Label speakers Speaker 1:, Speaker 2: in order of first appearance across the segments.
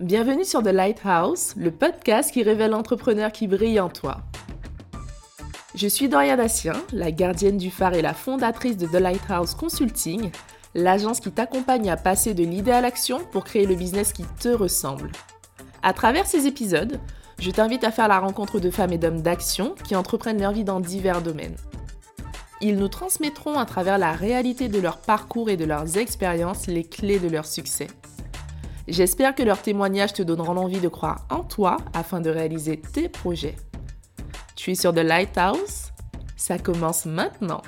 Speaker 1: Bienvenue sur The Lighthouse, le podcast qui révèle l'entrepreneur qui brille en toi. Je suis Doria Dassien, la gardienne du phare et la fondatrice de The Lighthouse Consulting, l'agence qui t'accompagne à passer de l'idée à l'action pour créer le business qui te ressemble. À travers ces épisodes, je t'invite à faire la rencontre de femmes et d'hommes d'action qui entreprennent leur vie dans divers domaines. Ils nous transmettront à travers la réalité de leur parcours et de leurs expériences les clés de leur succès. J'espère que leurs témoignages te donneront l'envie de croire en toi afin de réaliser tes projets. Tu es sur The Lighthouse? Ça commence maintenant.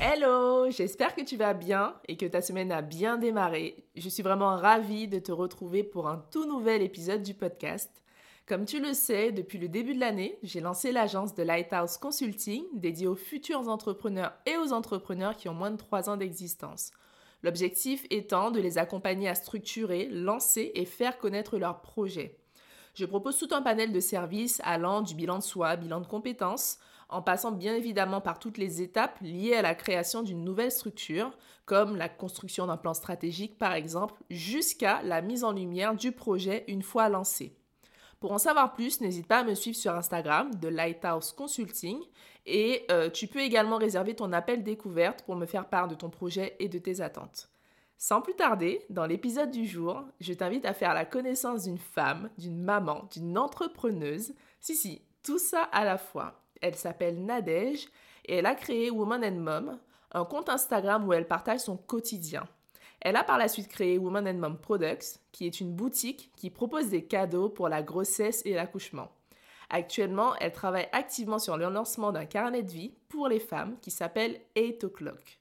Speaker 1: Hello, j'espère que tu vas bien et que ta semaine a bien démarré. Je suis vraiment ravie de te retrouver pour un tout nouvel épisode du podcast. Comme tu le sais, depuis le début de l'année, j'ai lancé l'agence de Lighthouse Consulting dédiée aux futurs entrepreneurs et aux entrepreneurs qui ont moins de 3 ans d'existence. L'objectif étant de les accompagner à structurer, lancer et faire connaître leurs projets. Je propose tout un panel de services allant du bilan de soi, bilan de compétences, en passant bien évidemment par toutes les étapes liées à la création d'une nouvelle structure, comme la construction d'un plan stratégique par exemple, jusqu'à la mise en lumière du projet une fois lancé. Pour en savoir plus, n'hésite pas à me suivre sur Instagram de Lighthouse Consulting et euh, tu peux également réserver ton appel découverte pour me faire part de ton projet et de tes attentes. Sans plus tarder, dans l'épisode du jour, je t'invite à faire la connaissance d'une femme, d'une maman, d'une entrepreneuse. Si, si, tout ça à la fois. Elle s'appelle Nadège et elle a créé Woman and Mom, un compte Instagram où elle partage son quotidien. Elle a par la suite créé Woman and Mom Products, qui est une boutique qui propose des cadeaux pour la grossesse et l'accouchement. Actuellement, elle travaille activement sur le lancement d'un carnet de vie pour les femmes qui s'appelle 8 O'Clock.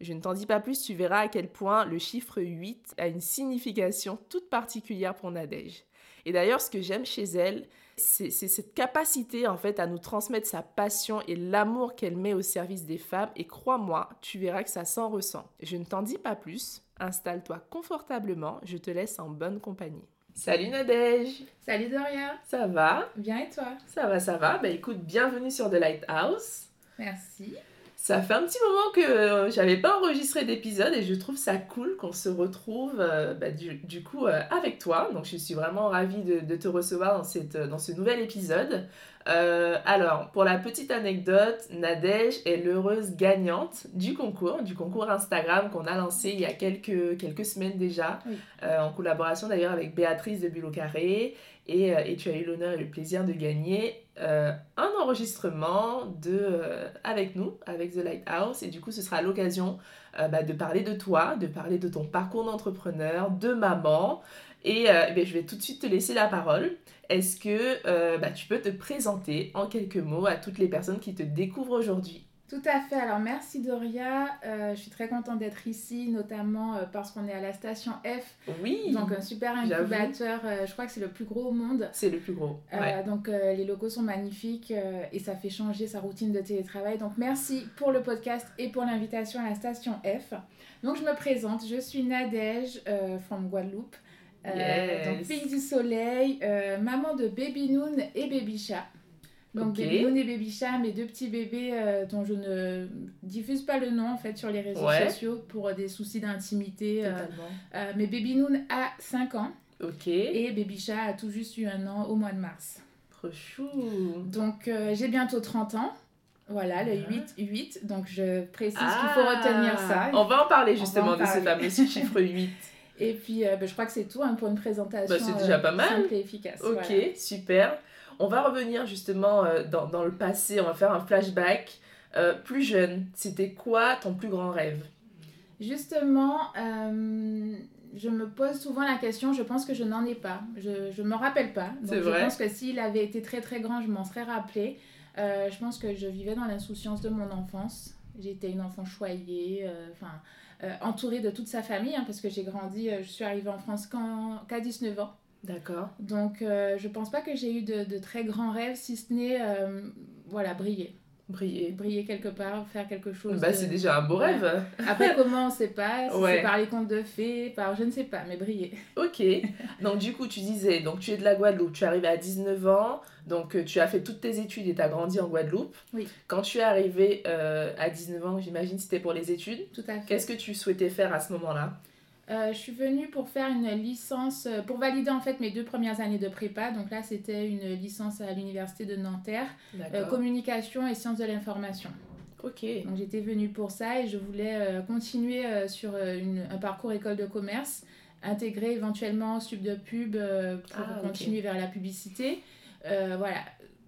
Speaker 1: Je ne t'en dis pas plus, tu verras à quel point le chiffre 8 a une signification toute particulière pour Nadège. Et d'ailleurs, ce que j'aime chez elle, c'est cette capacité en fait à nous transmettre sa passion et l'amour qu'elle met au service des femmes. Et crois-moi, tu verras que ça s'en ressent. Je ne t'en dis pas plus. Installe-toi confortablement. Je te laisse en bonne compagnie. Salut Nadège
Speaker 2: Salut Doria
Speaker 1: Ça va?
Speaker 2: Bien et toi?
Speaker 1: Ça va, ça va. Bah écoute, bienvenue sur The Lighthouse.
Speaker 2: Merci.
Speaker 1: Ça fait un petit moment que euh, j'avais pas enregistré d'épisode et je trouve ça cool qu'on se retrouve euh, bah, du, coup euh, avec toi. Donc je suis vraiment ravie de, de te recevoir dans, cette, dans ce nouvel épisode. Euh, alors, pour la petite anecdote, Nadège est l'heureuse gagnante du concours, du concours Instagram qu'on a lancé il y a quelques, quelques semaines déjà, euh, en collaboration d'ailleurs avec Béatrice de Bulot Carré. Et, euh, et, tu as eu l'honneur et le plaisir de gagner un enregistrement de, avec nous, avec The Lighthouse. Et du coup, ce sera l'occasion bah, de parler de toi, de parler de ton parcours d'entrepreneur, de maman. Et eh je vais tout de suite te laisser la parole. Est-ce que euh, bah, tu peux te présenter en quelques mots à toutes les personnes qui te découvrent aujourd'hui?
Speaker 2: Tout à fait. Alors merci Doria. Euh, je suis très contente d'être ici, notamment euh, parce qu'on est à la station F.
Speaker 1: Oui.
Speaker 2: Donc un super incubateur. je crois que c'est le plus gros au monde.
Speaker 1: C'est le plus gros.
Speaker 2: donc les locaux sont magnifiques et ça fait changer sa routine de télétravail. Donc merci pour le podcast et pour l'invitation à la station F. Donc je me présente. Je suis Nadège from Guadeloupe. Euh, donc, Pays du Soleil, euh, maman de Baby Noon et Baby Chat. Donc, Baby Noon et Baby Chat, mes deux petits bébés euh, dont je ne diffuse pas le nom en fait sur les réseaux sociaux pour des soucis d'intimité. mais Baby Noon a 5 ans.
Speaker 1: Ok.
Speaker 2: Et Baby Chat a tout juste eu un an au mois de mars.
Speaker 1: Trop chou.
Speaker 2: Donc, j'ai bientôt 30 ans. Voilà, le 8, 8. Donc, je précise qu'il faut ah. retenir ça.
Speaker 1: On va en parler justement de ce fameux chiffre 8.
Speaker 2: Et puis, euh, ben, je crois que c'est tout hein, pour une présentation.
Speaker 1: Bah, c'est déjà pas
Speaker 2: euh,
Speaker 1: mal.
Speaker 2: Simple et efficace.
Speaker 1: Ok, super. On va revenir justement euh, dans, dans, le passé, on va faire un flashback. plus jeune, c'était quoi ton plus grand rêve?
Speaker 2: Justement, je me pose souvent la question, je pense que je n'en ai pas. Je ne me rappelle pas. Donc je pense que s'il avait été très très grand, je m'en serais rappelé. je pense que je vivais dans l'insouciance de mon enfance. J'étais une enfant choyée. Enfin euh, entourée de toute sa famille, hein, parce que j'ai grandi, euh, je suis arrivée en France qu'à 19 ans.
Speaker 1: D'accord.
Speaker 2: Donc, euh, je pense pas que j'ai eu de, de, très grands rêves, si ce n'est, voilà, briller.
Speaker 1: Briller.
Speaker 2: Briller quelque part, faire quelque chose.
Speaker 1: Bah, c'est déjà un beau rêve.
Speaker 2: Après, comment on sait pas Si c'est par les contes de fées, par je ne sais pas, mais briller.
Speaker 1: Ok. Donc, du coup, tu disais, donc tu es de la Guadeloupe, tu es arrivé à 19 ans, donc euh, tu as fait toutes tes études et tu as grandi en Guadeloupe.
Speaker 2: Oui.
Speaker 1: Quand tu es arrivé euh, à 19 ans, j'imagine c'était pour les études.
Speaker 2: Tout à fait.
Speaker 1: Qu'est-ce que tu souhaitais faire à ce moment-là?
Speaker 2: Je suis venue pour faire une licence, pour valider en fait mes deux premières années de prépa. Donc là, c'était une licence à l'université de Nanterre, communication et sciences de l'information.
Speaker 1: Ok.
Speaker 2: Donc j'étais venue pour ça et je voulais continuer sur un parcours école de commerce, intégrer éventuellement sub de pub pour ah, continuer vers la publicité. voilà,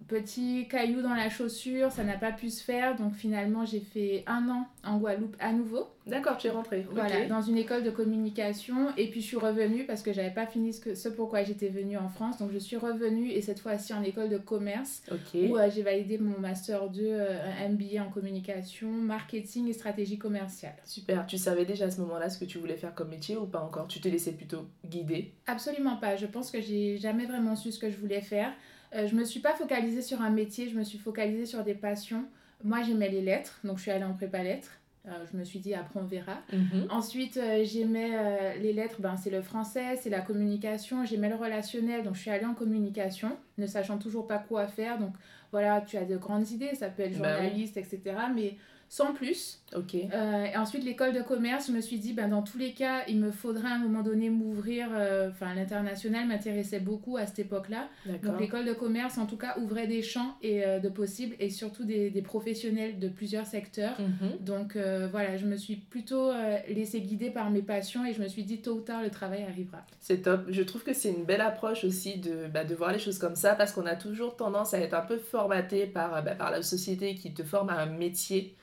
Speaker 2: petit caillou dans la chaussure, ça n'a pas pu se faire. Donc finalement, j'ai fait un an en Guadeloupe à nouveau.
Speaker 1: D'accord, tu es rentrée.
Speaker 2: Voilà, dans une école de communication. Et puis je suis revenue parce que j'avais pas fini ce, que, ce pourquoi j'étais venue en France. Donc je suis revenue et cette fois-ci en école de commerce. Où euh, j'ai validé mon master 2, euh, un MBA en communication, marketing et stratégie commerciale.
Speaker 1: Super. Tu savais déjà à ce moment-là ce que tu voulais faire comme métier ou pas encore? Tu t'es laissé plutôt guider?
Speaker 2: Absolument pas. Je pense que j'ai jamais vraiment su ce que je voulais faire. Euh, je me suis pas focalisée sur un métier, je me suis focalisée sur des passions. Moi, j'aimais les lettres, donc je suis allée en prépa lettres. Euh, je me suis dit, après, on verra. Mhm. Ensuite, euh, j'aimais les lettres, ben, c'est le français, c'est la communication. J'aimais le relationnel, donc je suis allée en communication, ne sachant toujours pas quoi faire. Donc voilà, tu as de grandes idées, ça peut être bah journaliste, etc. Mais sans plus.
Speaker 1: Ok.
Speaker 2: Euh, et ensuite, l'école de commerce, je me suis dit, ben, dans tous les cas, il me faudrait à un moment donné m'ouvrir. Euh, enfin, l'international m'intéressait beaucoup à cette époque-là. Donc, l'école de commerce, en tout cas, ouvrait des champs et, euh, de possibles et surtout des, des, professionnels de plusieurs secteurs. Mhm. Donc, voilà, je me suis plutôt laissée guider par mes passions et je me suis dit, tôt ou tard, le travail arrivera.
Speaker 1: C'est top. Je trouve que c'est une belle approche aussi de, bah, de voir les choses comme ça parce qu'on a toujours tendance à être un peu formaté par, bah, par la société qui te forme à un métier.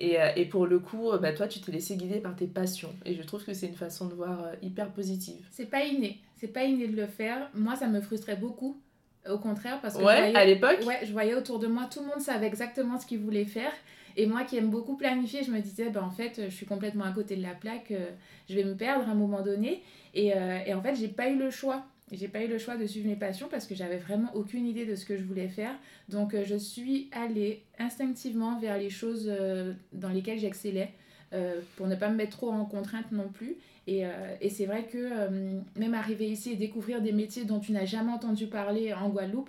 Speaker 1: Et, euh, et, pour le coup, euh, bah, toi, tu t'es laissé guider par tes passions. Et je trouve que c'est une façon de voir euh, hyper positive.
Speaker 2: C'est pas inné. C'est pas inné de le faire. Moi, ça me frustrait beaucoup. Au contraire, parce que
Speaker 1: ouais, à l'époque
Speaker 2: Ouais, je voyais autour de moi, tout le monde savait exactement ce qu'il voulait faire. Et moi qui aime beaucoup planifier, je me disais, ben, en fait, je suis complètement à côté de la plaque, je vais me perdre à un moment donné. Et, et en fait, j'ai pas eu le choix. J'ai pas eu le choix de suivre mes passions parce que j'avais vraiment aucune idée de ce que je voulais faire. Donc euh, je suis allée instinctivement vers les choses euh, dans lesquelles j'excellais euh, pour ne pas me mettre trop en contrainte non plus. Et, et c'est vrai que même arriver ici et découvrir des métiers dont tu n'as jamais entendu parler en Guadeloupe,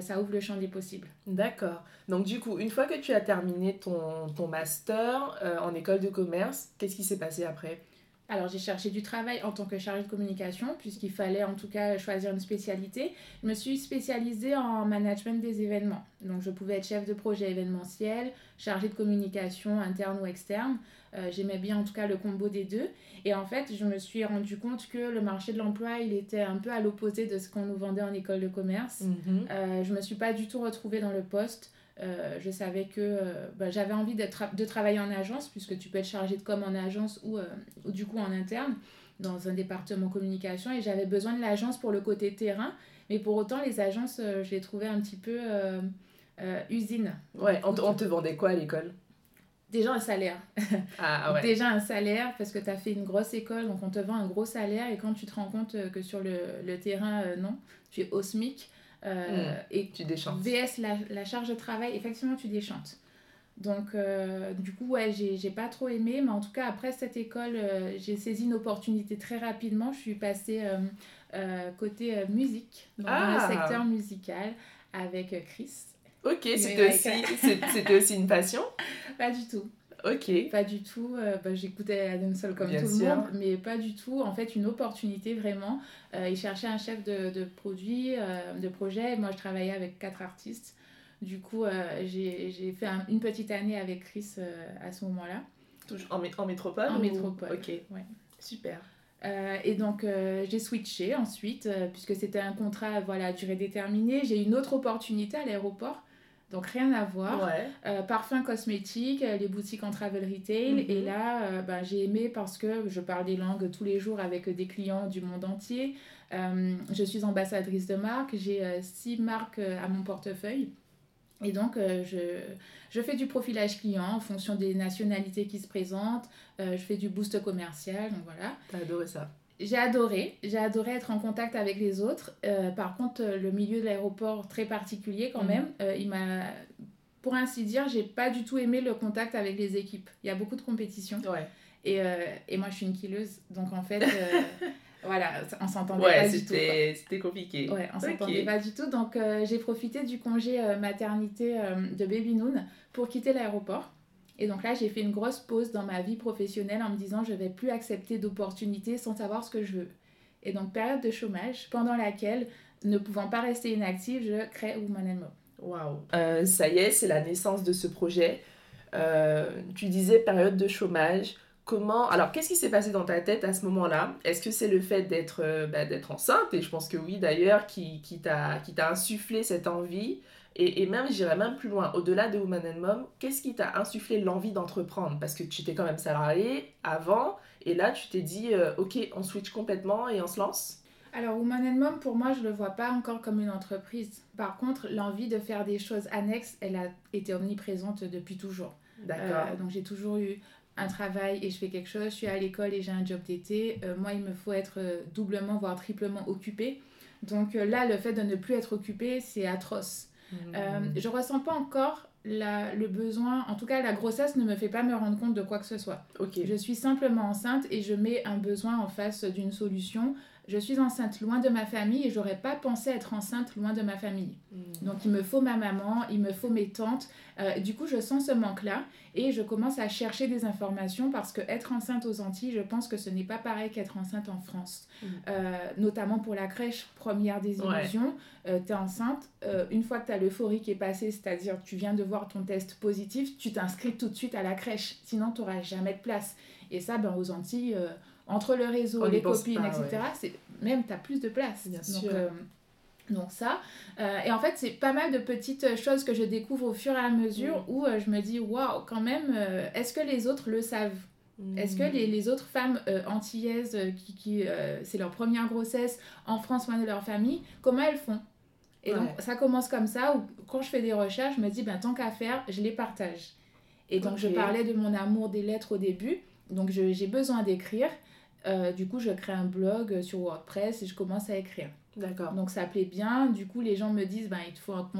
Speaker 2: ça ouvre le champ des possibles.
Speaker 1: D'accord. Donc du coup, une fois que tu as terminé ton, ton master en école de commerce, qu'est-ce qui s'est passé après?
Speaker 2: Alors j'ai cherché du travail en tant que chargée de communication puisqu'il fallait en tout cas choisir une spécialité. Je me suis spécialisée en management des événements. Donc je pouvais être chef de projet événementiel, chargée de communication interne ou externe. Euh, j'aimais bien en tout cas le combo des deux. Et en fait je me suis rendu compte que le marché de l'emploi il était un peu à l'opposé de ce qu'on nous vendait en école de commerce. Mhm. Euh, je ne me suis pas du tout retrouvée dans le poste. Euh, je savais que euh, bah, j'avais envie de travailler en agence, puisque tu peux être chargé de com en agence ou, euh, ou du coup en interne, dans un département communication, et j'avais besoin de l'agence pour le côté terrain. Mais pour autant, les agences, je les trouvais un petit peu usines.
Speaker 1: Ouais, on, te vendait quoi à l'école?
Speaker 2: Déjà un salaire.
Speaker 1: Ah, ouais.
Speaker 2: Déjà un salaire, parce que tu as fait une grosse école, donc on te vend un gros salaire, et quand tu te rends compte que sur le, le terrain, non, tu es au SMIC,
Speaker 1: euh, hmm. et tu déchantes.
Speaker 2: VS, la, la, charge de travail, effectivement, tu déchantes. Donc, euh, du coup, ouais, j'ai pas trop aimé, mais en tout cas, après cette école, euh, j'ai saisi une opportunité très rapidement. Je suis passée côté musique, dans le ah. secteur musical, avec Chris.
Speaker 1: Ok, c'était aussi, aussi une passion?
Speaker 2: Pas du tout.
Speaker 1: Ok.
Speaker 2: Pas du tout. Euh, bah, J'écoutais Adam Sol comme tout le monde, mais pas du tout. En fait, une opportunité vraiment. Euh, il cherchait un chef de, de produit, euh, de projet. Moi, je travaillais avec quatre artistes. Du coup, j'ai fait une petite année avec Chris à ce moment-là.
Speaker 1: En, en métropole
Speaker 2: En métropole.
Speaker 1: Ok. Ouais. Super.
Speaker 2: et donc j'ai switché ensuite, puisque c'était un contrat voilà, à durée déterminée. J'ai une autre opportunité à l'aéroport donc rien à voir. Euh, parfums cosmétiques, euh, les boutiques en travel retail. Et mhm. là, euh, ben, j'ai aimé parce que je parle des langues tous les jours avec des clients du monde entier. je suis ambassadrice de marque. J'ai six marques à mon portefeuille. Et donc, je, je, fais du profilage client en fonction des nationalités qui se présentent. je fais du boost commercial. Donc voilà.
Speaker 1: T'as adoré ça
Speaker 2: j'ai adoré, j'ai adoré être en contact avec les autres. Euh, par contre, euh, le milieu de l'aéroport, très particulier quand mhm. même, euh, il m'a, pour ainsi dire, j'ai pas du tout aimé le contact avec les équipes. Il y a beaucoup de compétition.
Speaker 1: Ouais.
Speaker 2: Et, et moi, je suis une killeuse. Donc en fait, voilà, on s'entendait pas du tout.
Speaker 1: C'était compliqué.
Speaker 2: Ouais, on s'entendait pas du tout. Donc j'ai profité du congé maternité de Baby Noon pour quitter l'aéroport. Et donc là, j'ai fait une grosse pause dans ma vie professionnelle en me disant je vais plus accepter d'opportunités sans savoir ce que je veux. Et donc période de chômage pendant laquelle, ne pouvant pas rester inactive, je crée Woman and Mom.
Speaker 1: Waouh. Euh, ça y est, c'est la naissance de ce projet. Euh, tu disais période de chômage. Comment alors qu'est-ce qui s'est passé dans ta tête à ce moment-là? Est-ce que c'est le fait d'être euh, bah, d'être enceinte? Et je pense que oui d'ailleurs qui, qui t'a qui t'a insufflé cette envie et, et même j'irais même plus loin au-delà de Woman and Mom qu'est-ce qui t'a insufflé l'envie d'entreprendre? Parce que tu étais quand même salarié avant et là tu t'es dit ok on switch complètement et on se lance?
Speaker 2: Alors, Woman and Mom, pour moi, je ne le vois pas encore comme une entreprise. Par contre, l'envie de faire des choses annexes, elle a été omniprésente depuis toujours. D'accord. Euh, donc, j'ai toujours eu un travail et je fais quelque chose, je suis à l'école et j'ai un job d'été. Euh, moi, il me faut être euh, doublement, voire triplement occupée. Donc là, le fait de ne plus être occupée, c'est atroce. Mmh. je ressens pas encore la, le besoin, en tout cas la grossesse ne me fait pas me rendre compte de quoi que ce soit. Je suis simplement enceinte et je mets un besoin en face d'une solution je suis enceinte loin de ma famille et j'aurais pas pensé être enceinte loin de ma famille. Hmm. Donc il me faut ma maman, il me faut mes tantes. Euh, du coup, je sens ce manque-là et je commence à chercher des informations parce que être enceinte aux Antilles, je pense que ce n'est pas pareil qu'être enceinte en France. Hmm. Euh, notamment pour la crèche, première des illusions, euh, tu es enceinte, une fois que tu as l'euphorie qui est passée, c'est-à-dire tu viens de voir ton test positif, tu t'inscris tout de suite à la crèche, sinon tu n'auras jamais de place. Et ça, ben, aux Antilles entre le réseau, les copines, etc., c'est même tu as plus de place. Bien donc, sûr. Euh, donc ça. Euh, et en fait, c'est pas mal de petites choses que je découvre au fur et à mesure mm. où euh, je me dis, waouh, quand même, est-ce que les autres le savent? Est-ce que mm. les, les, autres femmes antillaises qui, qui c'est leur première grossesse en France loin de leur famille, comment elles font? Et donc ça commence comme ça, où quand je fais des recherches, je me dis, ben, tant qu'à faire, je les partage. Et donc je parlais de mon amour des lettres au début, donc j'ai besoin d'écrire. Euh, du coup, je crée un blog sur WordPress et je commence à écrire. D'accord. Donc ça plaît bien. Du coup, les gens me disent, ben, il te faut un,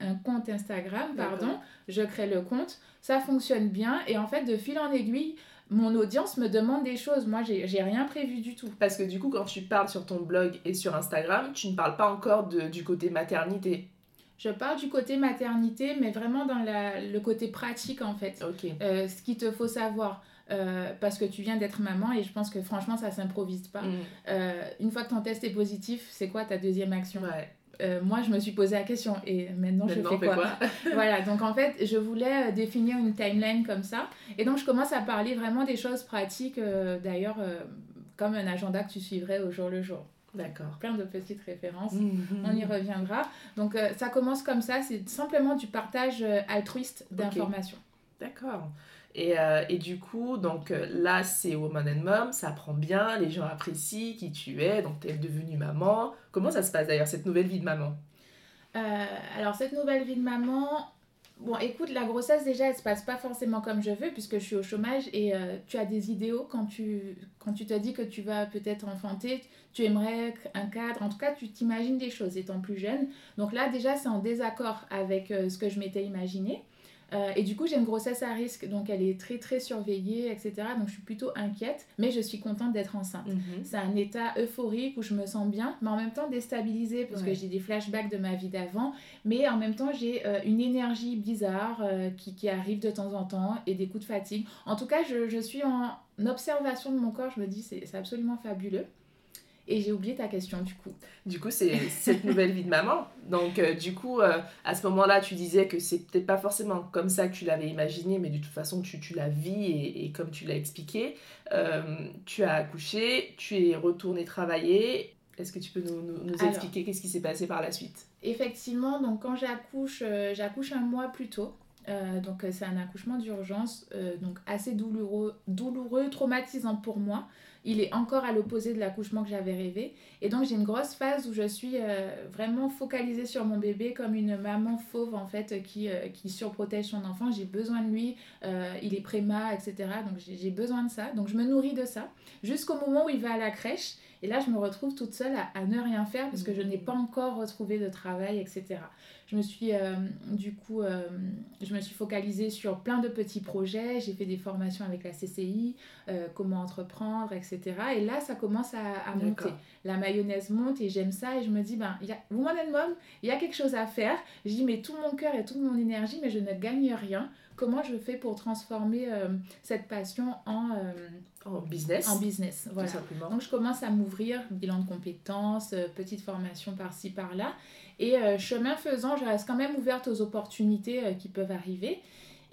Speaker 2: un compte Instagram, pardon. Je crée le compte. Ça fonctionne bien. Et en fait, de fil en aiguille, mon audience me demande des choses. Moi, j'ai rien prévu du tout.
Speaker 1: Parce que du coup, quand tu parles sur ton blog et sur Instagram, tu ne parles pas encore de, du côté maternité.
Speaker 2: Je parle du côté maternité, mais vraiment dans la, le côté pratique en fait. Ok. Euh, ce qu'il te faut savoir. Euh, parce que tu viens d'être maman et je pense que franchement ça s'improvise pas. Mm. Euh, une fois que ton test est positif, c'est quoi ta deuxième action? Euh, moi, je me suis posé la question et maintenant, je fais quoi, Voilà, donc en fait, je voulais définir une timeline comme ça. Et donc, je commence à parler vraiment des choses pratiques, d'ailleurs, comme un agenda que tu suivrais au jour le jour. D'accord. Plein de petites références, mm-hmm. on y reviendra. Donc, ça commence comme ça, c'est simplement du partage altruiste d'informations.
Speaker 1: D'accord. Et, euh, et, du coup, donc euh, là, c'est Woman and Mom, ça prend bien, les gens apprécient qui tu es, donc tu es devenue maman. Comment ça se passe d'ailleurs, cette nouvelle vie de maman?
Speaker 2: Euh, Alors, cette nouvelle vie de maman, bon, écoute, la grossesse déjà, elle se passe pas forcément comme je veux, puisque je suis au chômage et tu as des idéaux quand tu, quand tu te dis que tu vas peut-être enfanter, tu aimerais un cadre, en tout cas, tu t'imagines des choses étant plus jeune. Donc là, déjà, c'est en désaccord avec ce que je m'étais imaginé. Euh, et du coup, j'ai une grossesse à risque, donc elle est très très surveillée, etc. Donc je suis plutôt inquiète, mais je suis contente d'être enceinte. Mhm. C'est un état euphorique où je me sens bien, mais en même temps déstabilisée parce que j'ai des flashbacks de ma vie d'avant, mais en même temps j'ai euh, une énergie bizarre euh, qui, qui, arrive de temps en temps et des coups de fatigue. En tout cas, je, je suis en observation de mon corps, je me dis c'est absolument fabuleux. Et j'ai oublié ta question du coup.
Speaker 1: Du coup, c'est cette nouvelle vie de maman. Donc, euh, du coup, euh, à ce moment-là, tu disais que c'est peut-être pas forcément comme ça que tu l'avais imaginé, mais de toute façon, tu, tu la vis et, et, comme tu l'as expliqué, euh, tu as accouché, tu es retourné travailler. Est-ce que tu peux nous, nous, expliquer qu'est-ce qui s'est passé par la suite?
Speaker 2: Effectivement, donc quand j'accouche, j'accouche un mois plus tôt. donc c'est un accouchement d'urgence, donc assez douloureux, douloureux, traumatisant pour moi il est encore à l'opposé de l'accouchement que j'avais rêvé. Et donc j'ai une grosse phase où je suis euh, vraiment focalisée sur mon bébé comme une maman fauve en fait qui, euh, qui surprotège son enfant. J'ai besoin de lui, euh, il est préma, etc. Donc j'ai besoin de ça. Donc je me nourris de ça jusqu'au moment où il va à la crèche. Et là, je me retrouve toute seule à, à ne rien faire parce que je n'ai pas encore retrouvé de travail, etc. Je me suis, euh, du coup, euh, je me suis focalisée sur plein de petits projets. J'ai fait des formations avec la CCI, euh, comment entreprendre, etc. Et là, ça commence à, à monter. La mayonnaise monte et j'aime ça. Et je me dis, ben, y a, Woman and Mom, il y a quelque chose à faire. Dis, mais tout mon cœur et toute mon énergie, mais je ne gagne rien. Comment je fais pour transformer cette passion en
Speaker 1: en business.
Speaker 2: En business, voilà. simplement. Donc je commence à m'ouvrir, bilan de compétences, euh, petite formation par-ci, par-là. Et euh, chemin faisant, je reste quand même ouverte aux opportunités euh, qui peuvent arriver.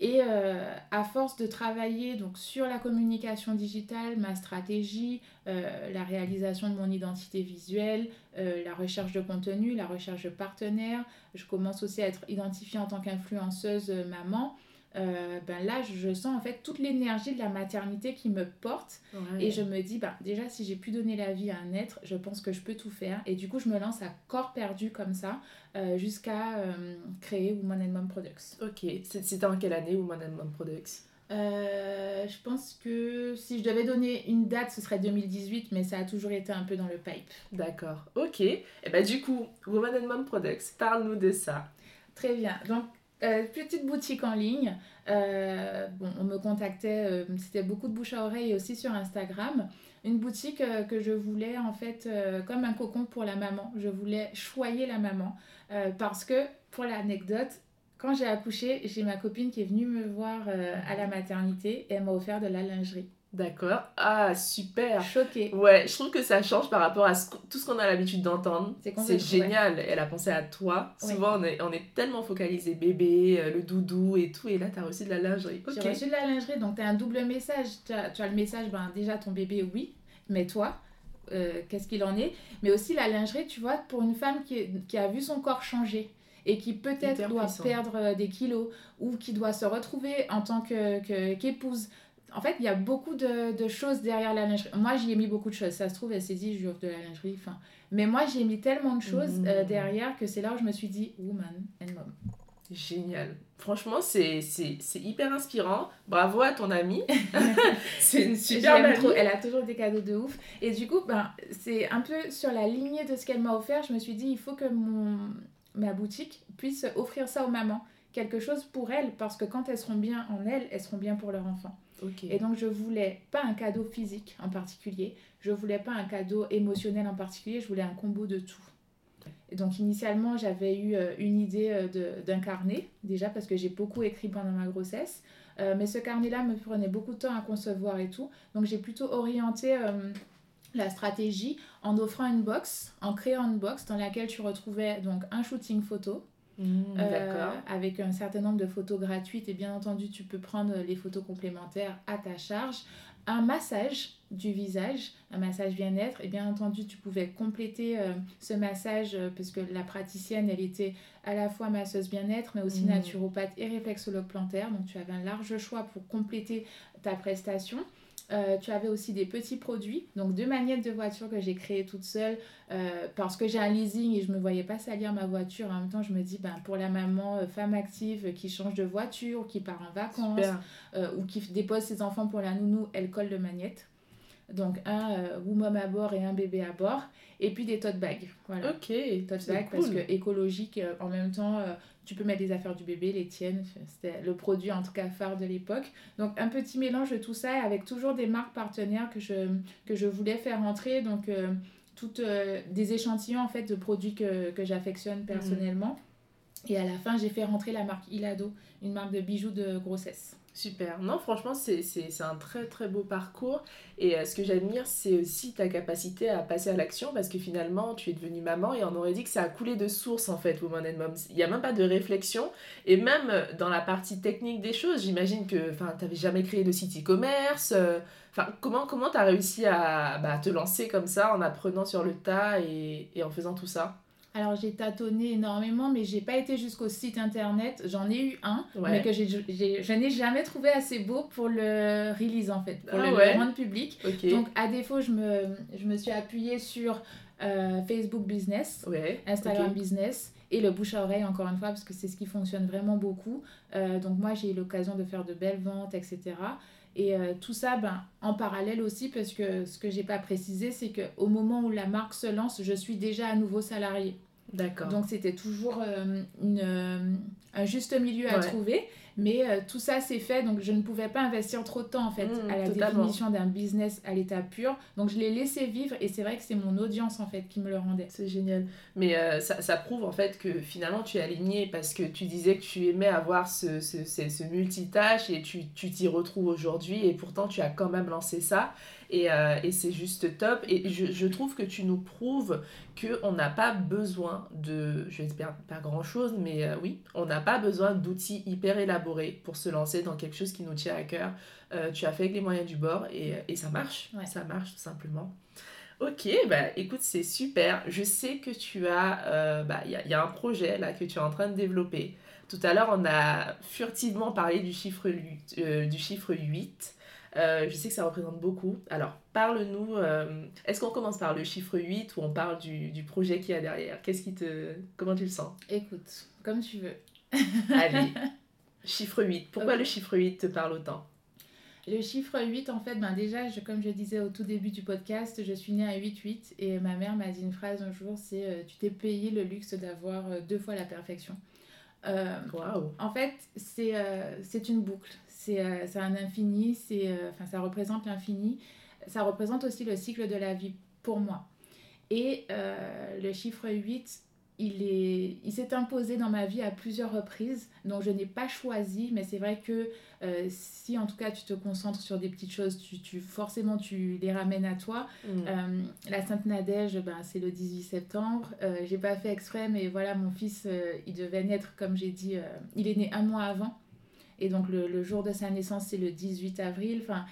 Speaker 2: Et à force de travailler donc, sur la communication digitale, ma stratégie, la réalisation de mon identité visuelle, la recherche de contenu, la recherche de partenaires, je commence aussi à être identifiée en tant qu'influenceuse maman. Euh, ben là, je, sens en fait toute l'énergie de la maternité qui me porte. Et je me dis, ben, déjà, si j'ai pu donner la vie à un être, je pense que je peux tout faire. Et du coup, je me lance à corps perdu comme ça, euh, jusqu'à euh, créer Woman and Mom Products.
Speaker 1: Ok, c'était en quelle année Woman and Mom Products?
Speaker 2: Je pense que si je devais donner une date, ce serait 2018, mais ça a toujours été un peu dans le pipe.
Speaker 1: D'accord, ok. Et eh ben du coup, Woman and Mom Products, parle-nous de ça.
Speaker 2: Très bien. Donc, euh, petite boutique en ligne. Euh, bon, on me contactait, euh, c'était beaucoup de bouche à oreille aussi sur Instagram. Une boutique que je voulais en fait comme un cocon pour la maman. Je voulais choyer la maman parce que, pour l'anecdote, quand j'ai accouché, j'ai ma copine qui est venue me voir à la maternité et elle m'a offert de la lingerie.
Speaker 1: D'accord. Ah, super.
Speaker 2: Choquée.
Speaker 1: Ouais, je trouve que ça change par rapport à tout ce qu'on a l'habitude d'entendre. C'est génial. Elle a pensé à toi. Souvent, on, est, on est tellement focalisé bébé, euh, le doudou et tout. Et là, tu as reçu de la lingerie.
Speaker 2: J'ai reçu de la lingerie. Donc, tu as un double message. Tu as, le message, ben, déjà, ton bébé, oui. Mais toi, euh, qu'est-ce qu'il en est? Mais aussi la lingerie, tu vois, pour une femme qui, qui a vu son corps changer et qui peut-être doit perdre euh, des kilos ou qui doit se retrouver en tant qu'épouse. Que, en fait, il y a beaucoup de, de, choses derrière la lingerie. Moi, j'y ai mis beaucoup de choses. Ça se trouve, elle s'est dit, je de la lingerie. Enfin, mais moi, j'ai mis tellement de choses euh, mmh. derrière que c'est là où je me suis dit, woman and mom.
Speaker 1: Génial. Franchement, c'est hyper inspirant. Bravo à ton amie. c'est une super amie.
Speaker 2: Elle a toujours des cadeaux de ouf. Et du coup, ben, c'est un peu sur la lignée de ce qu'elle m'a offert. Je me suis dit, il faut que mon, ma boutique puisse offrir ça aux mamans. Quelque chose pour elles. Parce que quand elles seront bien en elles, elles seront bien pour leur enfant. Et donc, je voulais pas un cadeau physique en particulier, je voulais pas un cadeau émotionnel en particulier, je voulais un combo de tout. Et donc, initialement, j'avais eu euh, une idée euh, d'un carnet, déjà parce que j'ai beaucoup écrit pendant ma grossesse. Euh, mais ce carnet-là me prenait beaucoup de temps à concevoir et tout. Donc, j'ai plutôt orienté la stratégie en offrant une box, en créant une box dans laquelle tu retrouvais donc un shooting photo, Mmh, euh, avec un certain nombre de photos gratuites et bien entendu tu peux prendre les photos complémentaires à ta charge. Un massage du visage, un massage bien-être et bien entendu tu pouvais compléter euh, ce massage euh, parce que la praticienne elle était à la fois masseuse bien-être mais aussi mmh. naturopathe et réflexologue plantaire donc tu avais un large choix pour compléter ta prestation. Euh, tu avais aussi des petits produits, donc deux magnettes de voiture que j'ai créées toute seule euh, parce que j'ai un leasing et je ne me voyais pas salir ma voiture. En même temps, je me dis, ben, pour la maman, euh, femme active qui change de voiture, qui part en vacances ou qui dépose ses enfants pour la nounou, elle colle le magnète. Donc un woman à bord et un bébé à bord. Et puis des tote bags. Voilà.
Speaker 1: Ok.
Speaker 2: Tote bags parce que écologique en même temps tu peux mettre les affaires du bébé, les tiennes. C'était le produit en tout cas phare de l'époque. Donc un petit mélange de tout ça avec toujours des marques partenaires que je, que je voulais faire entrer. Donc euh, toutes euh, des échantillons en fait de produits que, que j'affectionne personnellement. Et à la fin, j'ai fait rentrer la marque Ilado, une marque de bijoux de grossesse.
Speaker 1: Super. Non, franchement, c'est un très très beau parcours. Et euh, ce que j'admire, c'est aussi ta capacité à passer à l'action parce que finalement, tu es devenue maman et on aurait dit que ça a coulé de source en fait, Woman and Mom. Il n'y a même pas de réflexion. Et même euh, dans la partie technique des choses, j'imagine que tu n'avais jamais créé de site e-commerce. Euh, comment tu as réussi à bah, te lancer comme ça en apprenant sur le tas et en faisant tout ça?
Speaker 2: Alors j'ai tâtonné énormément, mais j'ai pas été jusqu'au site internet. J'en ai eu un, mais que je n'ai jamais trouvé assez beau pour le release en fait, pour ah le rendre public. Donc à défaut, je me, je me suis appuyée sur euh, Facebook Business, Instagram Business et le bouche à oreille encore une fois parce que c'est ce qui fonctionne vraiment beaucoup. Euh, donc moi j'ai eu l'occasion de faire de belles ventes, etc. Et euh, tout ça, ben, en parallèle aussi, parce que ce que j'ai pas précisé, c'est qu'au moment où la marque se lance, je suis déjà à nouveau salarié. D'accord. Donc c'était toujours une, un juste milieu à trouver. Mais euh, tout ça s'est fait, donc je ne pouvais pas investir trop de temps en fait mmh, à la définition d'un business à l'état pur. Donc je l'ai laissé vivre et c'est vrai que c'est mon audience en fait qui me le rendait.
Speaker 1: C'est génial. Mais euh, ça, ça, prouve en fait que finalement tu es aligné parce que tu disais que tu aimais avoir ce, ce, ce, ce multitâche et tu t'y retrouves aujourd'hui et pourtant tu as quand même lancé ça. Et, euh, et c'est juste top. Et je, je, trouve que tu nous prouves qu'on n'a pas besoin de, je n'espère pas grand-chose, mais euh, oui, on n'a pas besoin d'outils hyper élaborés pour se lancer dans quelque chose qui nous tient à cœur. Euh, tu as fait avec les moyens du bord et, et ça marche. Ça marche tout simplement. Ok, bah écoute, c'est super. Je sais que tu as, bah il y, y, a un projet là que tu es en train de développer. Tout à l'heure, on a furtivement parlé du chiffre, du chiffre 8. Euh, je sais que ça représente beaucoup. Alors, parle-nous. Euh, est-ce qu'on commence par le chiffre 8 ou on parle du, du projet qu'il y a derrière? Qu'est-ce qui te. Comment tu le sens?
Speaker 2: Écoute, comme tu veux.
Speaker 1: Allez, chiffre 8. Pourquoi le chiffre 8 te parle autant?
Speaker 2: Le chiffre 8, en fait, ben déjà, je, comme je disais au tout début du podcast, je suis née à 8-8 et ma mère m'a dit une phrase un jour, c'est euh, Tu t'es payé le luxe d'avoir deux fois la perfection euh, En fait, c'est c'est une boucle c'est euh, un infini, c'est euh, enfin ça représente l'infini. Ça représente aussi le cycle de la vie pour moi. Et euh, le chiffre 8, il est il s'est imposé dans ma vie à plusieurs reprises. Donc je n'ai pas choisi, mais c'est vrai que si en tout cas tu te concentres sur des petites choses, tu, tu forcément tu les ramènes à toi. Mm. la Sainte Nadège, ben, c'est le 18 septembre. j'ai pas fait exprès, mais voilà, mon fils, il devait naître, comme j'ai dit, il est né un mois avant. Et donc le, le jour de sa naissance, c'est le 18 avril. Enfin,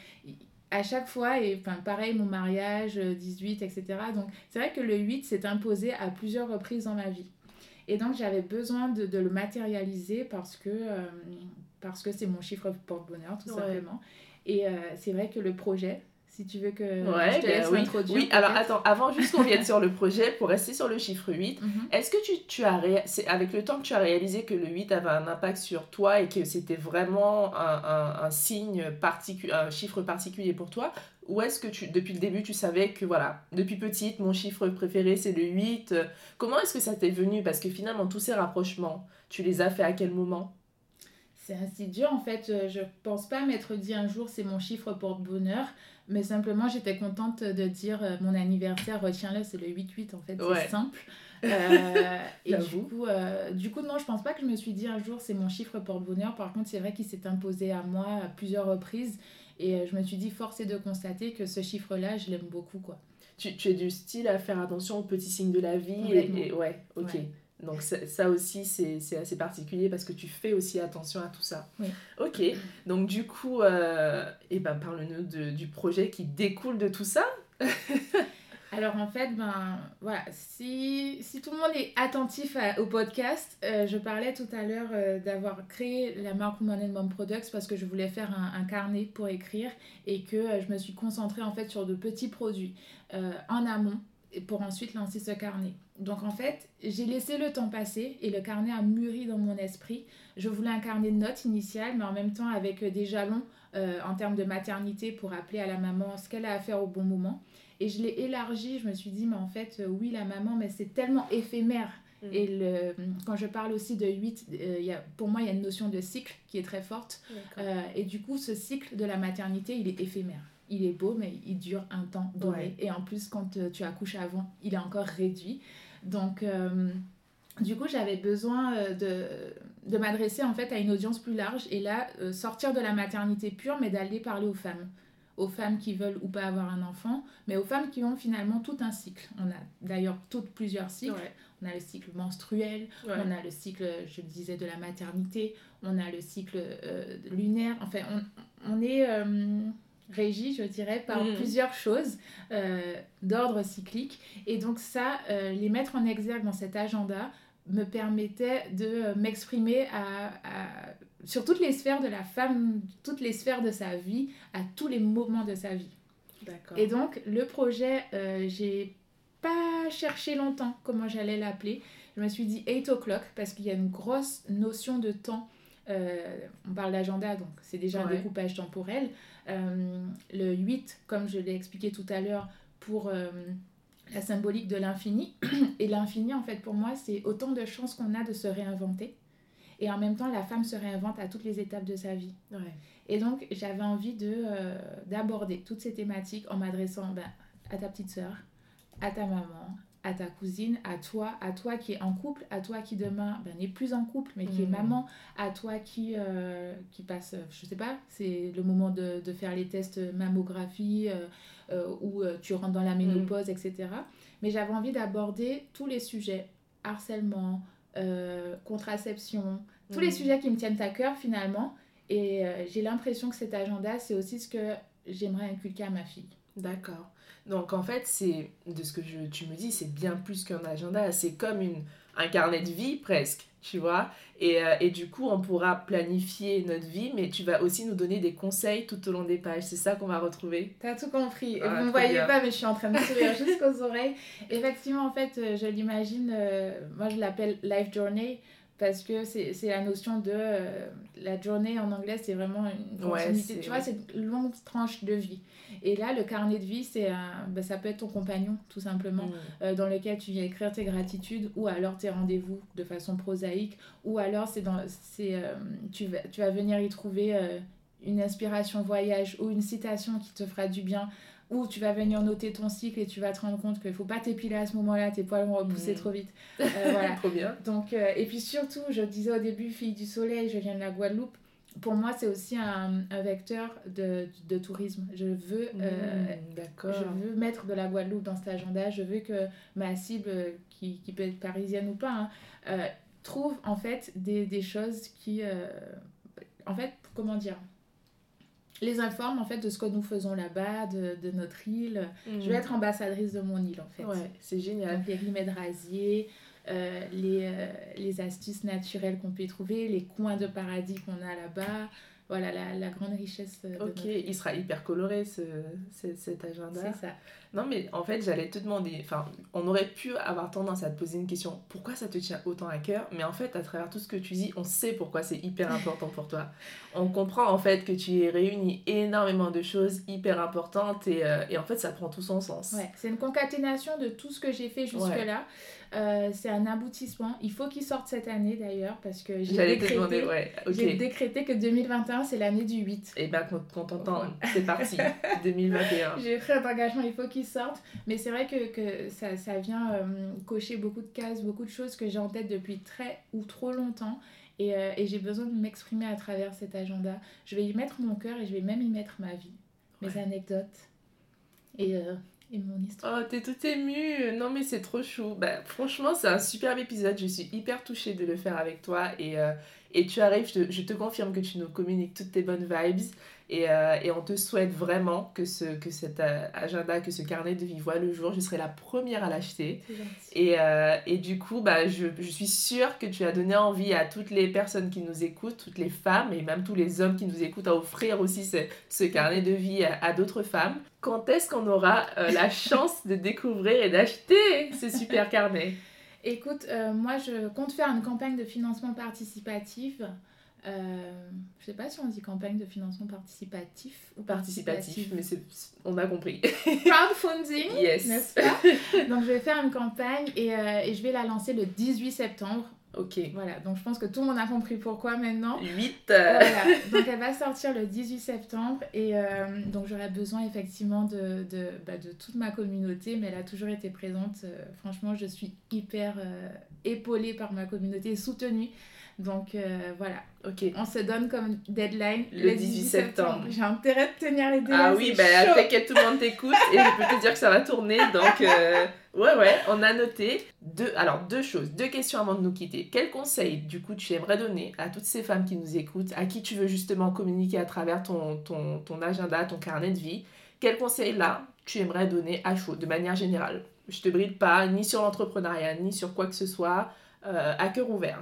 Speaker 2: à chaque fois, et enfin, pareil, mon mariage, 18, euh, etc. Donc c'est vrai que le 8 s'est imposé à plusieurs reprises dans ma vie. Et donc j'avais besoin de, de, le matérialiser parce que euh, parce que c'est mon chiffre porte-bonheur, tout simplement. Et euh, c'est vrai que le projet, si tu veux que je te
Speaker 1: laisse oui. Oui, alors attends, avant juste qu'on vienne sur le projet, pour rester sur le chiffre 8, mhm. est-ce que tu, tu as, avec le temps que tu as réalisé que le 8 avait un impact sur toi et que c'était vraiment un, un, un signe particulier, un chiffre particulier pour toi ou est-ce que tu, depuis le début, tu savais que voilà, depuis petite, mon chiffre préféré c'est le 8 Comment est-ce que ça t'est venu? Parce que finalement, tous ces rapprochements, tu les as fait à quel moment?
Speaker 2: C'est assez dur en fait. Je pense pas m'être dit un jour c'est mon chiffre porte-bonheur. Mais simplement, j'étais contente de dire euh, mon anniversaire, retiens-le, c'est le 8-8 en fait, c'est simple. Euh, et du coup, euh, du coup, non, je pense pas que je me suis dit un jour c'est mon chiffre porte-bonheur. Par contre, c'est vrai qu'il s'est imposé à moi à plusieurs reprises. Et je me suis dit, force est de constater que ce chiffre-là, je l'aime beaucoup. quoi.
Speaker 1: Tu, tu, es du style à faire attention aux petits signes de la vie. Et, ouais, ok. Donc ça, aussi, c'est assez particulier parce que tu fais aussi attention à tout ça.
Speaker 2: Oui.
Speaker 1: Ok, donc du coup, euh, eh ben, parle-nous du projet qui découle de tout ça.
Speaker 2: Alors en fait, ben voilà, si, si tout le monde est attentif au podcast, euh, je parlais tout à l'heure euh, d'avoir créé la marque Woman and Mom Products parce que je voulais faire un, un carnet pour écrire et que je me suis concentrée en fait sur de petits produits en amont pour ensuite lancer ce carnet. Donc en fait, j'ai laissé le temps passer et le carnet a mûri dans mon esprit. Je voulais un carnet de notes initial, mais en même temps avec des jalons euh, en termes de maternité pour appeler à la maman ce qu'elle a à faire au bon moment. Et je l'ai élargi, je me suis dit, mais en fait, euh, oui, la maman, mais c'est tellement éphémère. Mm. Et le, quand je parle aussi de 8, euh, y a, pour moi, il y a une notion de cycle qui est très forte. et du coup, ce cycle de la maternité, il est éphémère il est beau, mais il dure un temps donné. Et en plus, quand euh, tu accouches avant, il est encore réduit. Donc, euh, du coup, j'avais besoin euh, de, de m'adresser en fait à une audience plus large et là, sortir de la maternité pure, mais d'aller parler aux femmes. Aux femmes qui veulent ou pas avoir un enfant, mais aux femmes qui ont finalement tout un cycle. On a d'ailleurs toutes plusieurs cycles. On a le cycle menstruel, on a le cycle, je le disais, de la maternité, on a le cycle lunaire. Enfin, on, on est régie, je dirais, par mm. plusieurs choses euh, d'ordre cyclique. Et donc ça, euh, les mettre en exergue dans cet agenda me permettait de euh, m'exprimer à, sur toutes les sphères de la femme, toutes les sphères de sa vie, à tous les moments de sa vie. Et donc le projet, j'ai pas cherché longtemps comment j'allais l'appeler. Je me suis dit 8 o'clock parce qu'il y a une grosse notion de temps. On parle d'agenda, donc c'est déjà un découpage temporel. Euh, le 8, comme je l'ai expliqué tout à l'heure, pour, euh, la symbolique de l'infini. Et l'infini, en fait, pour moi, c'est autant de chances qu'on a de se réinventer. Et en même temps, la femme se réinvente à toutes les étapes de sa vie. Et donc, j'avais envie de euh, d'aborder toutes ces thématiques en m'adressant ben, à ta petite sœur, à ta maman, à ta cousine, à toi, à toi qui est en couple, à toi qui demain ben, n'est plus en couple, mais qui est mm. maman, à toi qui, euh, qui passe, je sais pas, c'est le moment de, de, faire les tests mammographie, euh, euh, où tu rentres dans la mm. ménopause, etc. Mais j'avais envie d'aborder tous les sujets, harcèlement, contraception, tous les mm. sujets qui me tiennent à cœur finalement. Et j'ai l'impression que cet agenda, c'est aussi ce que j'aimerais inculquer à ma fille.
Speaker 1: D'accord. Donc en fait, c'est de ce que je, tu me dis, c'est bien plus qu'un agenda, c'est comme une, un carnet de vie presque, tu vois. Et, euh, et, du coup, on pourra planifier notre vie, mais tu vas aussi nous donner des conseils tout au long des pages. C'est ça qu'on va retrouver.
Speaker 2: T'as tout compris. Ah, vous ne voyez pas, mais je suis en train de sourire jusqu'aux oreilles. Effectivement, en fait, euh, je l'imagine, euh, moi je l'appelle Life Journey parce que c'est la notion de euh, la journée en anglais c'est vraiment une continuité. tu vois c'est une longue tranche de vie. Et là le carnet de vie c'est ben, ça peut être ton compagnon tout simplement mm. euh, dans lequel tu viens écrire tes gratitudes ou alors tes rendez-vous de façon prosaïque ou alors c'est dans c'est euh, tu vas tu vas venir y trouver une inspiration voyage ou une citation qui te fera du bien ou tu vas venir noter ton cycle et tu vas te rendre compte qu'il ne faut pas t'épiler à ce moment-là, tes poils vont repousser mm. trop vite.
Speaker 1: Euh, voilà. trop bien.
Speaker 2: Donc, euh, et puis surtout, je disais au début, fille du soleil, je viens de la Guadeloupe. Pour moi, c'est aussi un, un vecteur de, de, tourisme. Je veux, euh, mm, je veux mettre de la Guadeloupe dans cet agenda. Je veux que ma cible, qui, qui peut être parisienne ou pas, hein, trouve en fait des, des choses qui... en fait, comment dire les informe en fait de ce que nous faisons là-bas, de, de, notre île. Je vais mm. être ambassadrice de mon île en fait.
Speaker 1: Ouais, c'est génial.
Speaker 2: Donc, les remèdes rasiers, euh, les, euh, les astuces naturelles qu'on peut y trouver, les coins de paradis qu'on a là-bas voilà la, la, grande richesse. De
Speaker 1: ok, il sera hyper coloré ce, cet agenda.
Speaker 2: C'est ça.
Speaker 1: Non, mais en fait, j'allais te demander, enfin, on aurait pu avoir tendance à te poser une question, pourquoi ça te tient autant à cœur? Mais en fait, à travers tout ce que tu dis, on sait pourquoi c'est hyper important pour toi. On comprend en fait que tu réunis énormément de choses hyper importantes et, euh, et en fait, ça prend tout son sens.
Speaker 2: Ouais, c'est une concaténation de tout ce que j'ai fait jusque-là. Euh, c'est un aboutissement. Il faut qu'il sorte cette année d'ailleurs parce que j'ai décrété,
Speaker 1: ouais,
Speaker 2: décrété que 2021 c'est l'année du 8.
Speaker 1: Et bien quand, on t'entend, c'est parti, 2021.
Speaker 2: J'ai pris un engagement, il faut qu'il sorte. Mais c'est vrai que, que ça, ça, vient euh, cocher beaucoup de cases, beaucoup de choses que j'ai en tête depuis très ou trop longtemps. Et, euh, et j'ai besoin de m'exprimer à travers cet agenda. Je vais y mettre mon cœur et je vais même y mettre ma vie, mes anecdotes. Et et mon histoire.
Speaker 1: Oh, t'es tout émue. Non, mais c'est trop chou. Bah, franchement, c'est un superbe épisode. Je suis hyper touchée de le faire avec toi. Et, euh, et tu arrives, je te, je te, confirme que tu nous communiques toutes tes bonnes vibes. Et, euh, et, on te souhaite vraiment que, ce, que cet euh, agenda, que ce carnet de vie voit le jour. Je serai la première à l'acheter. Et, euh, et, du coup, bah, je, je, suis sûre que tu as donné envie à toutes les personnes qui nous écoutent, toutes les femmes et même tous les hommes qui nous écoutent à offrir aussi ce, ce carnet de vie à, à d'autres femmes. Quand est-ce qu'on aura la chance de découvrir et d'acheter ce super carnet?
Speaker 2: Écoute, moi je compte faire une campagne de financement participatif euh, je sais pas si on dit campagne de financement participatif ou participatif,
Speaker 1: mais on a compris.
Speaker 2: Crowdfunding,
Speaker 1: yes.
Speaker 2: n'est-ce pas? Donc je vais faire une campagne et, euh, et, je vais la lancer le 18 septembre.
Speaker 1: Ok.
Speaker 2: Voilà, donc je pense que tout le monde a compris pourquoi maintenant.
Speaker 1: 8
Speaker 2: Voilà, donc elle va sortir le 18 septembre et euh, donc j'aurai besoin effectivement de, de, bah, de, toute ma communauté, mais elle a toujours été présente. Euh, franchement, je suis hyper épaulée par ma communauté, soutenue. Donc euh, voilà,
Speaker 1: ok.
Speaker 2: On se donne comme deadline
Speaker 1: le, 18 septembre.
Speaker 2: J'ai intérêt de tenir les délais.
Speaker 1: Ah oui, bah t'inquiète, tout le monde t'écoute et je peux te dire que ça va tourner. Donc euh, ouais, ouais, on a noté. Deux, alors deux choses, deux questions avant de nous quitter. Quel conseil du coup tu aimerais donner à toutes ces femmes qui nous écoutent, à qui tu veux justement communiquer à travers ton, ton, ton agenda, ton carnet de vie? Quel conseil là tu aimerais donner à chaud, de manière générale? Je te bride pas ni sur l'entrepreneuriat, ni sur quoi que ce soit, euh, à cœur ouvert.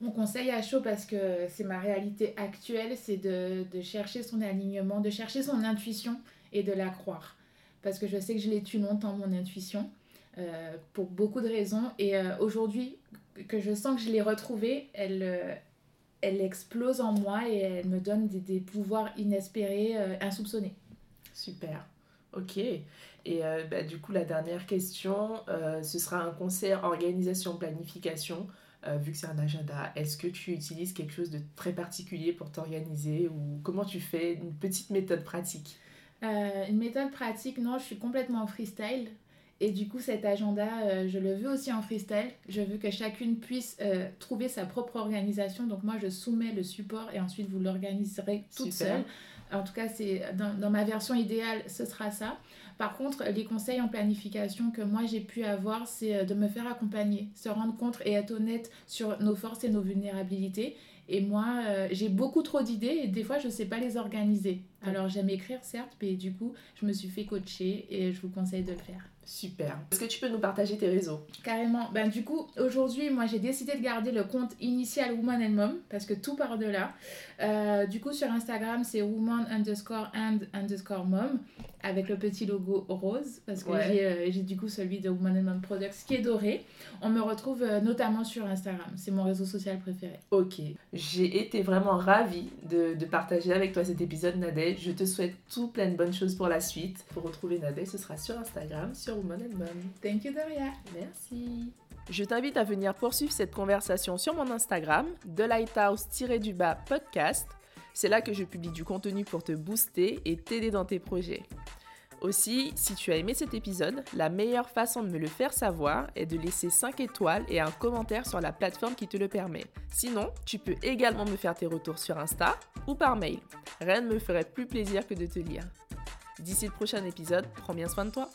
Speaker 2: Mon conseil à chaud, parce que c'est ma réalité actuelle, c'est de, de, chercher son alignement, de chercher son intuition et de la croire. Parce que je sais que je l'ai tué longtemps, mon intuition, euh, pour beaucoup de raisons. Et euh, aujourd'hui, que je sens que je l'ai retrouvée, elle, euh, elle explose en moi et elle me donne des, des pouvoirs inespérés, insoupçonnés.
Speaker 1: Super. Ok. Et bah, du coup, la dernière question, ce sera un conseil organisation-planification. Euh, vu que c'est un agenda, est-ce que tu utilises quelque chose de très particulier pour t'organiser ou comment tu fais une petite méthode pratique?
Speaker 2: Une méthode pratique, non, je suis complètement en freestyle. Et du coup, cet agenda, je le veux aussi en freestyle. Je veux que chacune puisse trouver sa propre organisation. Donc moi, je soumets le support et ensuite vous l'organiserez toute seule. En tout cas, c'est dans, dans, ma version idéale, ce sera ça. Par contre, les conseils en planification que moi j'ai pu avoir, c'est euh, de me faire accompagner, se rendre compte et être honnête sur nos forces et nos vulnérabilités. Et moi, euh, j'ai beaucoup trop d'idées et des fois, je ne sais pas les organiser. Alors, j'aime écrire, certes, mais du coup, je me suis fait coacher et je vous conseille de le faire.
Speaker 1: Super. Est-ce que tu peux nous partager tes réseaux?
Speaker 2: Carrément. Ben, du coup, aujourd'hui, moi, j'ai décidé de garder le compte initial Woman and Mom parce que tout part de là. Euh, du coup, sur Instagram, c'est woman underscore and underscore mom avec le petit logo rose parce que euh, j'ai du coup celui de Woman and Mom Products qui est doré. On me retrouve euh, notamment sur Instagram. C'est mon réseau social préféré.
Speaker 1: Ok. J'ai été vraiment ravie de, de, partager avec toi cet épisode, Nadège. Je te souhaite tout plein de bonnes choses pour la suite. Pour retrouver Nadège, ce sera sur Instagram, sur Woman and Mom.
Speaker 2: Thank you, Doria.
Speaker 1: Merci. Je t'invite à venir poursuivre cette conversation sur mon Instagram, de Lighthouse-du-bas podcast. C'est là que je publie du contenu pour te booster et t'aider dans tes projets. Aussi, si tu as aimé cet épisode, la meilleure façon de me le faire savoir est de laisser 5 étoiles et un commentaire sur la plateforme qui te le permet. Sinon, tu peux également me faire tes retours sur Insta ou par mail. Rien ne me ferait plus plaisir que de te lire. D'ici le prochain épisode, prends bien soin de toi.